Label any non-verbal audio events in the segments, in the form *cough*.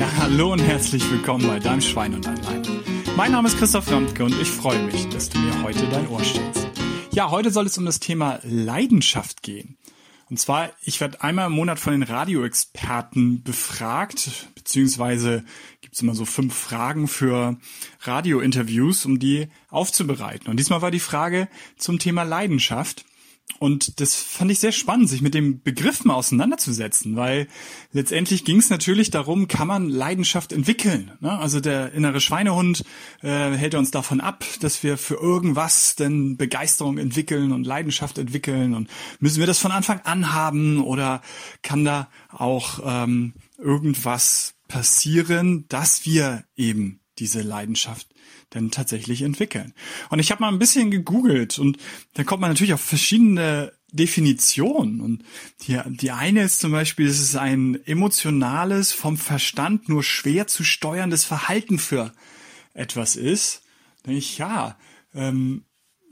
Ja, hallo und herzlich willkommen bei Deinem Schwein und Lein. Mein Name ist Christoph Ramtke und ich freue mich, dass du mir heute dein Ohr stellst. Ja, heute soll es um das Thema Leidenschaft gehen. Und zwar, ich werde einmal im Monat von den Radioexperten befragt, beziehungsweise gibt es immer so fünf Fragen für Radiointerviews, um die aufzubereiten. Und diesmal war die Frage zum Thema Leidenschaft. Und das fand ich sehr spannend, sich mit dem Begriff mal auseinanderzusetzen, weil letztendlich ging es natürlich darum, kann man Leidenschaft entwickeln. Ne? Also der innere Schweinehund äh, hält uns davon ab, dass wir für irgendwas denn Begeisterung entwickeln und Leidenschaft entwickeln und müssen wir das von Anfang an haben oder kann da auch ähm, irgendwas passieren, dass wir eben diese Leidenschaft denn tatsächlich entwickeln. Und ich habe mal ein bisschen gegoogelt und dann kommt man natürlich auf verschiedene Definitionen. Und die, die eine ist zum Beispiel, es ist ein emotionales, vom Verstand nur schwer zu steuerndes Verhalten für etwas ist. Da denke ich, ja, ähm,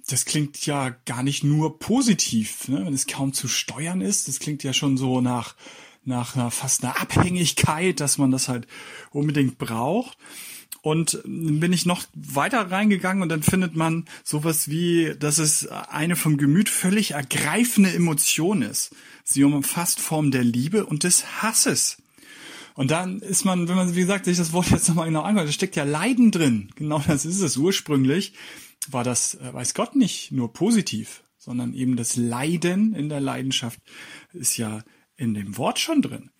das klingt ja gar nicht nur positiv, ne? wenn es kaum zu steuern ist. Das klingt ja schon so nach nach einer, fast einer Abhängigkeit, dass man das halt unbedingt braucht. Und bin ich noch weiter reingegangen und dann findet man sowas wie, dass es eine vom Gemüt völlig ergreifende Emotion ist. Sie umfasst Form der Liebe und des Hasses. Und dann ist man, wenn man, wie gesagt, sich das Wort jetzt nochmal genau anguckt, da steckt ja Leiden drin. Genau das ist es. Ursprünglich war das, äh, weiß Gott nicht, nur positiv, sondern eben das Leiden in der Leidenschaft ist ja in dem Wort schon drin.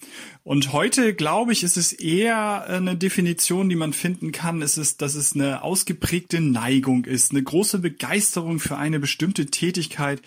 Und heute, glaube ich, ist es eher eine Definition, die man finden kann. Es ist, dass es eine ausgeprägte Neigung ist, eine große Begeisterung für eine bestimmte Tätigkeit,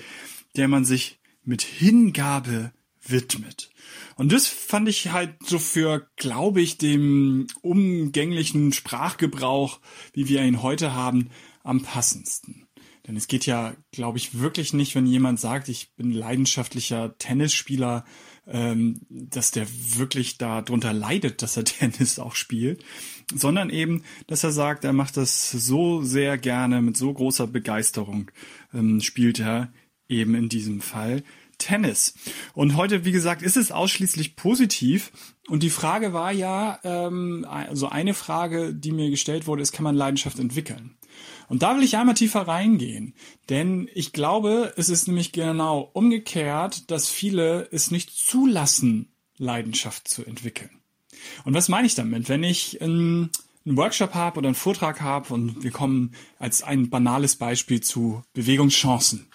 der man sich mit Hingabe widmet. Und das fand ich halt so für, glaube ich, dem umgänglichen Sprachgebrauch, wie wir ihn heute haben, am passendsten. Denn es geht ja, glaube ich, wirklich nicht, wenn jemand sagt, ich bin leidenschaftlicher Tennisspieler, ähm, dass der wirklich da drunter leidet, dass er *laughs* Tennis auch spielt, sondern eben, dass er sagt, er macht das so sehr gerne, mit so großer Begeisterung ähm, spielt er eben in diesem Fall Tennis. Und heute, wie gesagt, ist es ausschließlich positiv. Und die Frage war ja, ähm, also eine Frage, die mir gestellt wurde, ist, kann man Leidenschaft entwickeln? Und da will ich einmal tiefer reingehen, denn ich glaube, es ist nämlich genau umgekehrt, dass viele es nicht zulassen, Leidenschaft zu entwickeln. Und was meine ich damit? Wenn ich ähm, einen Workshop habe oder einen Vortrag habe und wir kommen als ein banales Beispiel zu Bewegungschancen.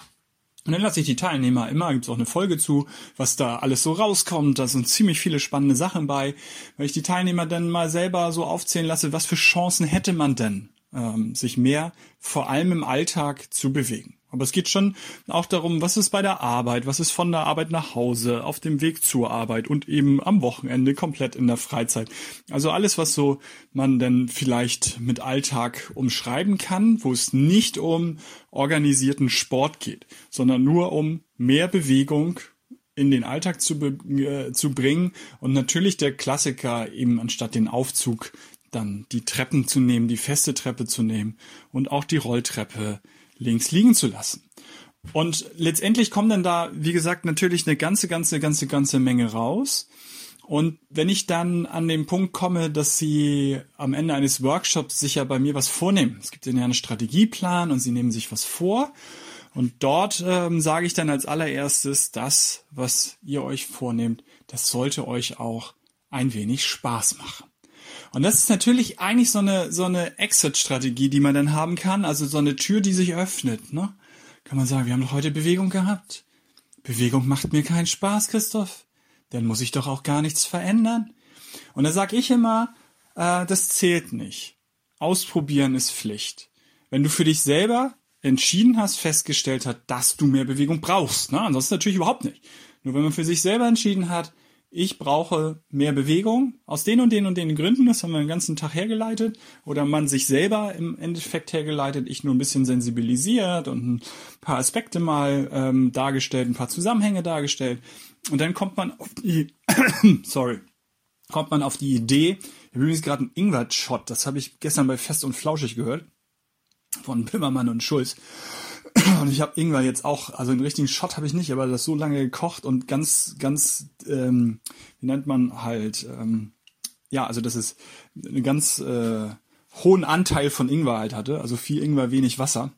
Und dann lasse ich die Teilnehmer immer, gibt es auch eine Folge zu, was da alles so rauskommt. Da sind ziemlich viele spannende Sachen bei, weil ich die Teilnehmer dann mal selber so aufzählen lasse, was für Chancen hätte man denn ähm, sich mehr vor allem im Alltag zu bewegen. Aber es geht schon auch darum, was ist bei der Arbeit, was ist von der Arbeit nach Hause, auf dem Weg zur Arbeit und eben am Wochenende komplett in der Freizeit. Also alles, was so man denn vielleicht mit Alltag umschreiben kann, wo es nicht um organisierten Sport geht, sondern nur um mehr Bewegung in den Alltag zu, äh, zu bringen und natürlich der Klassiker eben anstatt den Aufzug dann die Treppen zu nehmen, die feste Treppe zu nehmen und auch die Rolltreppe links liegen zu lassen. Und letztendlich kommen dann da, wie gesagt, natürlich eine ganze, ganze, ganze, ganze Menge raus. Und wenn ich dann an den Punkt komme, dass Sie am Ende eines Workshops sich ja bei mir was vornehmen, es gibt Ihnen ja einen Strategieplan und Sie nehmen sich was vor. Und dort ähm, sage ich dann als allererstes, das, was ihr euch vornehmt, das sollte euch auch ein wenig Spaß machen. Und das ist natürlich eigentlich so eine, so eine Exit-Strategie, die man dann haben kann. Also so eine Tür, die sich öffnet, ne? Kann man sagen, wir haben doch heute Bewegung gehabt. Bewegung macht mir keinen Spaß, Christoph. Dann muss ich doch auch gar nichts verändern. Und da sag ich immer, äh, das zählt nicht. Ausprobieren ist Pflicht. Wenn du für dich selber entschieden hast, festgestellt hat, dass du mehr Bewegung brauchst, ne? Ansonsten natürlich überhaupt nicht. Nur wenn man für sich selber entschieden hat, ich brauche mehr Bewegung aus den und den und den Gründen, das haben wir den ganzen Tag hergeleitet, oder man sich selber im Endeffekt hergeleitet, ich nur ein bisschen sensibilisiert und ein paar Aspekte mal ähm, dargestellt, ein paar Zusammenhänge dargestellt. Und dann kommt man auf die, *coughs* sorry, kommt man auf die Idee, übrigens gerade einen Ingwer-Shot, das habe ich gestern bei Fest und Flauschig gehört, von Böhmermann und Schulz. *clears throat* Und ich habe Ingwer jetzt auch, also einen richtigen Shot habe ich nicht, aber das so lange gekocht und ganz, ganz, ähm, wie nennt man halt, ähm, ja, also dass es einen ganz äh, hohen Anteil von Ingwer halt hatte, also viel Ingwer, wenig Wasser.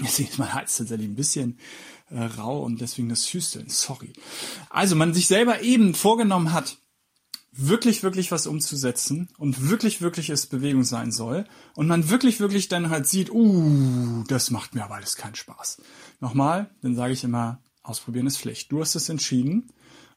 Deswegen ist mein Hals tatsächlich ein bisschen äh, rau und deswegen das Hüsteln, sorry. Also man sich selber eben vorgenommen hat, wirklich, wirklich was umzusetzen und wirklich, wirklich es Bewegung sein soll und man wirklich, wirklich dann halt sieht, uh, das macht mir aber alles keinen Spaß. Nochmal, dann sage ich immer, ausprobieren ist Pflicht. Du hast es entschieden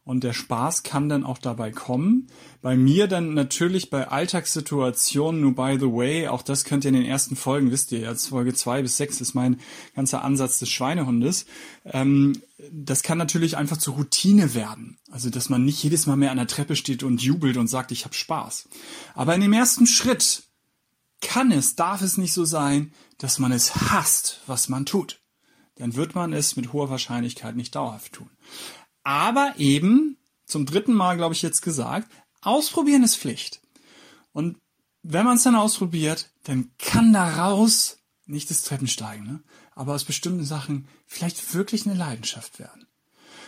und der Spaß kann dann auch dabei kommen. Bei mir dann natürlich bei Alltagssituationen, nur by the way, auch das könnt ihr in den ersten Folgen, wisst ihr, jetzt Folge zwei bis sechs ist mein ganzer Ansatz des Schweinehundes. Ähm, das kann natürlich einfach zur Routine werden. Also, dass man nicht jedes Mal mehr an der Treppe steht und jubelt und sagt, ich habe Spaß. Aber in dem ersten Schritt kann es, darf es nicht so sein, dass man es hasst, was man tut. Dann wird man es mit hoher Wahrscheinlichkeit nicht dauerhaft tun. Aber eben, zum dritten Mal, glaube ich, jetzt gesagt, ausprobieren ist Pflicht. Und wenn man es dann ausprobiert, dann kann daraus nicht das Treppensteigen, ne? aber aus bestimmten Sachen vielleicht wirklich eine Leidenschaft werden.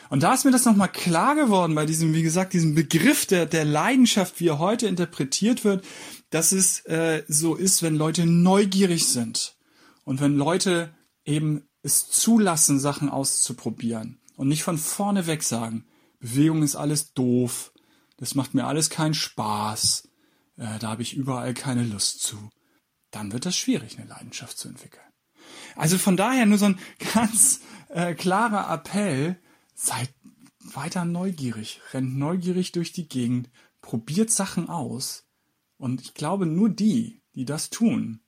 Und da ist mir das nochmal klar geworden bei diesem, wie gesagt, diesem Begriff der, der Leidenschaft, wie er heute interpretiert wird, dass es äh, so ist, wenn Leute neugierig sind und wenn Leute eben es zulassen, Sachen auszuprobieren und nicht von vorne weg sagen, Bewegung ist alles doof, das macht mir alles keinen Spaß, äh, da habe ich überall keine Lust zu. Dann wird das schwierig, eine Leidenschaft zu entwickeln. Also von daher nur so ein *laughs* ganz äh, klarer Appell, seid weiter neugierig, rennt neugierig durch die Gegend, probiert Sachen aus. Und ich glaube, nur die, die das tun,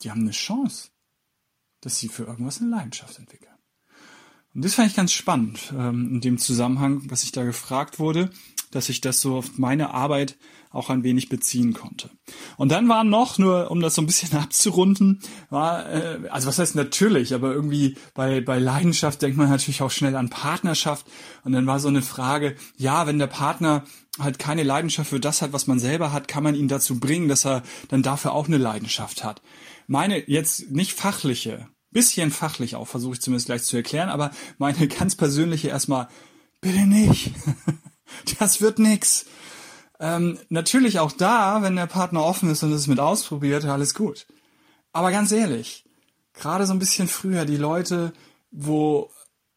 die haben eine Chance, dass sie für irgendwas eine Leidenschaft entwickeln. Und das fand ich ganz spannend ähm, in dem Zusammenhang, was ich da gefragt wurde, dass ich das so auf meine Arbeit auch ein wenig beziehen konnte. Und dann war noch, nur um das so ein bisschen *laughs* abzurunden, war, äh, also was heißt natürlich, aber irgendwie bei, bei Leidenschaft denkt man natürlich auch schnell an Partnerschaft. Und dann war so eine Frage, ja, wenn der Partner halt keine Leidenschaft für das hat, was man selber hat, kann man ihn dazu bringen, dass er dann dafür auch eine Leidenschaft hat. Meine jetzt nicht fachliche, bisschen fachlich auch, versuche ich zumindest gleich zu erklären, aber meine *laughs* ganz persönliche erstmal, bitte nicht. *laughs* das wird nix. Ähm, natürlich auch da, wenn der Partner offen ist und es mit ausprobiert, alles gut. Aber ganz ehrlich, gerade so ein bisschen früher, die Leute, wo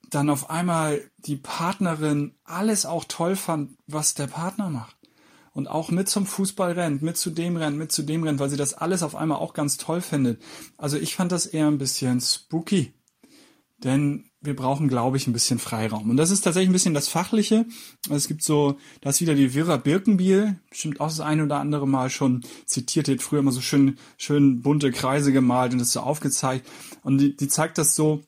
dann auf einmal die Partnerin alles auch toll fand, was der Partner macht und auch mit zum Fußball rennt, mit zu dem rennt, mit zu dem rennt, weil sie das alles auf einmal auch ganz toll findet. Also ich fand das eher ein bisschen spooky. Denn wir brauchen, glaube ich, ein bisschen Freiraum. Und das ist tatsächlich ein bisschen das Fachliche. Es gibt so, da ist wieder die Vera Birkenbiel, bestimmt auch das eine oder andere Mal schon zitiert, die hat früher immer so schön, schön bunte Kreise gemalt und das so aufgezeigt. Und die, die zeigt das so,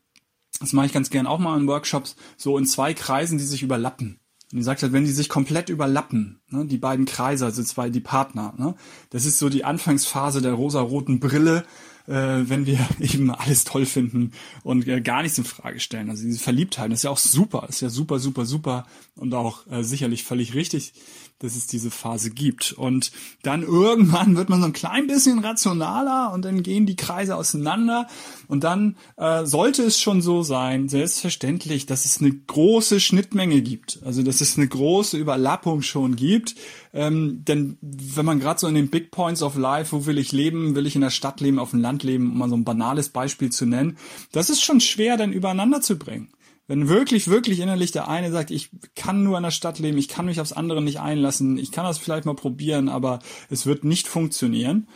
das mache ich ganz gern auch mal in Workshops, so in zwei Kreisen, die sich überlappen. Und sagt halt, wenn die sich komplett überlappen, ne, die beiden Kreise, also zwei, die Partner, ne, das ist so die Anfangsphase der rosa-roten Brille, äh, wenn wir *laughs* eben alles toll finden und äh, gar nichts in Frage stellen. Also diese Verliebtheit ist ja auch super, ist ja super, super, super und auch äh, sicherlich völlig richtig dass es diese Phase gibt. Und dann irgendwann wird man so ein klein bisschen rationaler und dann gehen die Kreise auseinander. Und dann äh, sollte es schon so sein, selbstverständlich, dass es eine große Schnittmenge gibt. Also dass es eine große Überlappung schon gibt. Ähm, denn wenn man gerade so in den Big Points of Life, wo will ich leben, will ich in der Stadt leben, auf dem Land leben, um mal so ein banales Beispiel zu nennen, das ist schon schwer dann übereinander zu bringen. Wenn wirklich, wirklich innerlich der eine sagt, ich kann nur in der Stadt leben, ich kann mich aufs andere nicht einlassen, ich kann das vielleicht mal probieren, aber es wird nicht funktionieren,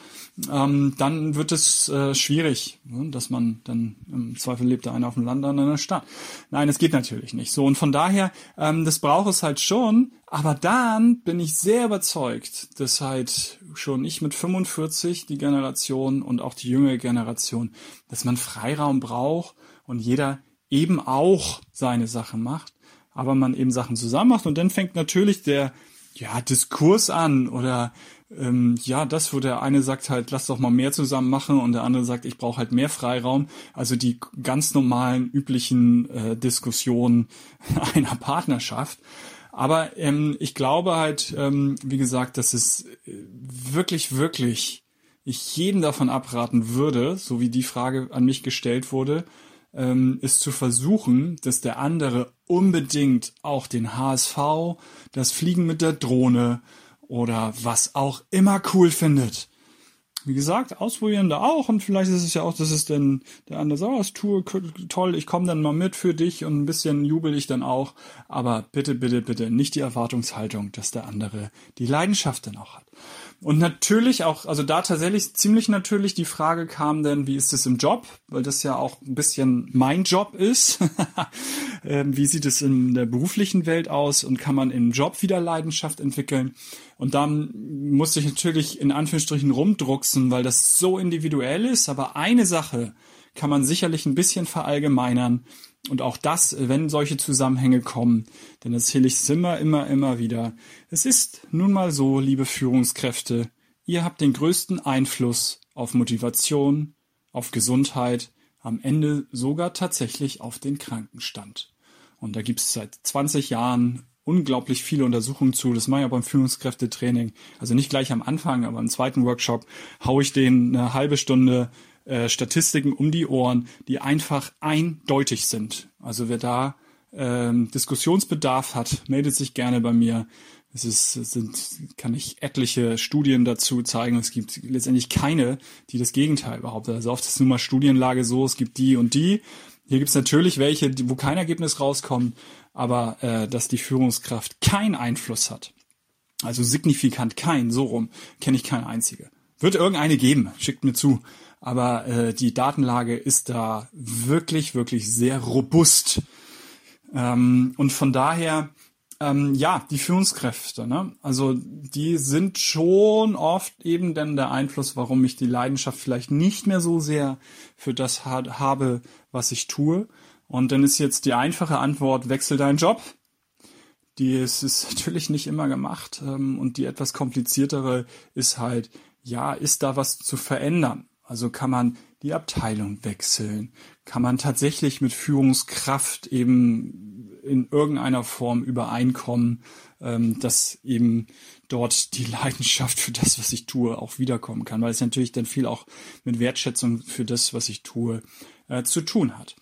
ähm, dann wird es äh, schwierig, ne, dass man dann im Zweifel lebt der eine auf dem Land, der andere in der Stadt. Nein, es geht natürlich nicht so. Und von daher, ähm, das braucht es halt schon, aber dann bin ich sehr überzeugt, dass halt schon ich mit 45, die Generation und auch die jüngere Generation, dass man Freiraum braucht und jeder eben auch seine Sachen macht, aber man eben Sachen zusammen macht und dann fängt natürlich der ja Diskurs an oder ähm, ja das, wo der eine sagt halt, lass doch mal mehr zusammen machen und der andere sagt, ich brauche halt mehr Freiraum. Also die ganz normalen üblichen äh, Diskussionen *laughs* einer Partnerschaft. Aber ähm, ich glaube halt, ähm, wie gesagt, dass es äh, wirklich, wirklich ich jeden davon abraten würde, so wie die Frage an mich gestellt wurde, ähm, ist zu versuchen, dass der andere unbedingt auch den HSV, das Fliegen mit der Drohne oder was auch immer cool findet. Wie gesagt, ausprobieren da auch und vielleicht ist es ja auch, dass es denn der andere das tue toll, ich komme dann mal mit für dich und ein bisschen jubel ich dann auch. Aber bitte, bitte, bitte nicht die Erwartungshaltung, dass der andere die Leidenschaft dann auch hat. Und natürlich auch, also da tatsächlich ziemlich natürlich die Frage kam denn, wie ist es im Job? Weil das ja auch ein bisschen mein Job ist. *laughs* Ähm, wie sieht es in der beruflichen Welt aus und kann man im Job wieder Leidenschaft entwickeln? Und dann musste ich natürlich in Anführungsstrichen rumdrucksen, weil das so individuell ist. Aber eine Sache kann man sicherlich ein bisschen verallgemeinern. Und auch das, wenn solche Zusammenhänge kommen, denn das ich immer, immer, immer wieder. Es ist nun mal so, liebe Führungskräfte, ihr habt den größten Einfluss auf Motivation, auf Gesundheit, am Ende sogar tatsächlich auf den Krankenstand. Und da gibt es seit 20 Jahren unglaublich viele Untersuchungen zu. Das mache ich ja beim Führungskräftetraining. Also nicht gleich am Anfang, aber im zweiten Workshop haue ich denen eine halbe Stunde äh, Statistiken um die Ohren, die einfach eindeutig sind. Also wer da ähm, Diskussionsbedarf hat, meldet sich gerne bei mir. Es ist, es sind, kann ich etliche Studien dazu zeigen. Es gibt letztendlich keine, die das Gegenteil behauptet. Also oft ist nun mal Studienlage so, es gibt die und die. Hier gibt es natürlich welche, wo kein Ergebnis rauskommt, aber äh, dass die Führungskraft keinen Einfluss hat. Also signifikant kein, so rum, kenne ich keine einzige. Wird irgendeine geben, schickt mir zu. Aber äh, die Datenlage ist da wirklich, wirklich sehr robust. Ähm, und von daher, ähm, ja, die Führungskräfte, ne? Also die sind schon oft eben denn der Einfluss, warum ich die Leidenschaft vielleicht nicht mehr so sehr für das ha habe, was ich tue. Und dann ist jetzt die einfache Antwort, wechsel deinen Job. Die ist, ist *laughs* natürlich nicht immer gemacht. Ähm, und die etwas kompliziertere ist halt, ja, ist da was zu verändern? Also kann man die Abteilung wechseln? Kann man tatsächlich mit Führungskraft eben in irgendeiner Form übereinkommen, ähm, dass eben dort die *laughs* Leidenschaft für das, was ich tue, auch wiederkommen kann, weil es natürlich dann viel auch mit Wertschätzung für das, was ich tue, äh, zu tun hat.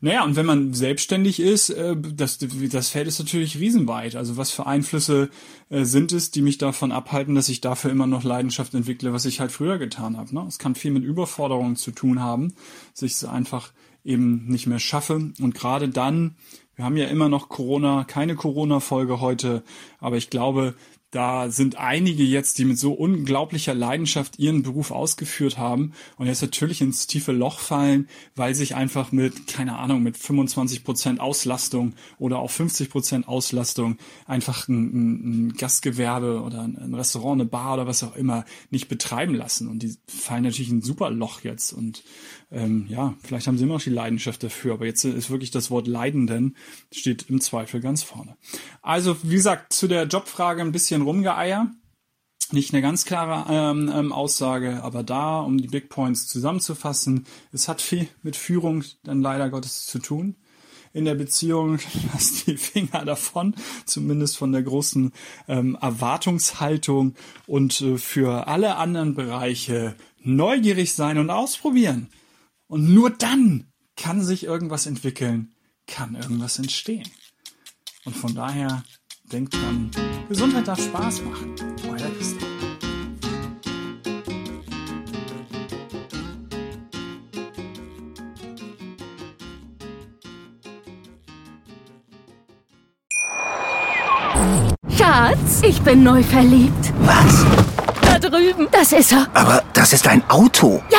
Naja, und wenn man selbstständig ist, äh, das, das Feld ist natürlich riesenweit. Also was für Einflüsse äh, sind es, die mich davon abhalten, dass ich dafür immer noch Leidenschaft entwickle, was ich halt früher getan habe. Ne? Es kann viel mit Überforderungen zu tun haben, dass ich es einfach eben nicht mehr schaffe. Und gerade dann, wir haben ja immer noch Corona, keine Corona-Folge heute, aber ich glaube, da sind einige jetzt, die mit so unglaublicher Leidenschaft ihren Beruf ausgeführt haben und jetzt natürlich ins tiefe Loch fallen, weil sich einfach mit, keine Ahnung, mit 25 Prozent Auslastung oder auch 50 Prozent Auslastung einfach ein, ein, Gastgewerbe oder ein Restaurant, eine Bar oder was auch immer nicht betreiben lassen. Und die fallen natürlich in ein super Loch jetzt. Und ähm, ja, vielleicht haben sie immer noch die Leidenschaft dafür, aber jetzt ist wirklich das Wort Leidenden steht im Zweifel ganz vorne. Also, wie gesagt, zu der Jobfrage ein bisschen rumgeeier. Nicht eine ganz klare ähm, ähm, Aussage, aber da, um die Big Points zusammenzufassen, es hat viel mit Führung dann leider Gottes zu tun. In der Beziehung *laughs* lass die Finger davon, zumindest von der großen ähm, Erwartungshaltung und äh, für alle anderen Bereiche neugierig sein und ausprobieren. Und nur dann kann sich irgendwas entwickeln, kann irgendwas entstehen. Und von daher denkt dran, Gesundheit darf Spaß machen. Euer Christian. Schatz, ich bin neu verliebt. Was? Da drüben. Das ist er. Aber das ist ein Auto. Ja,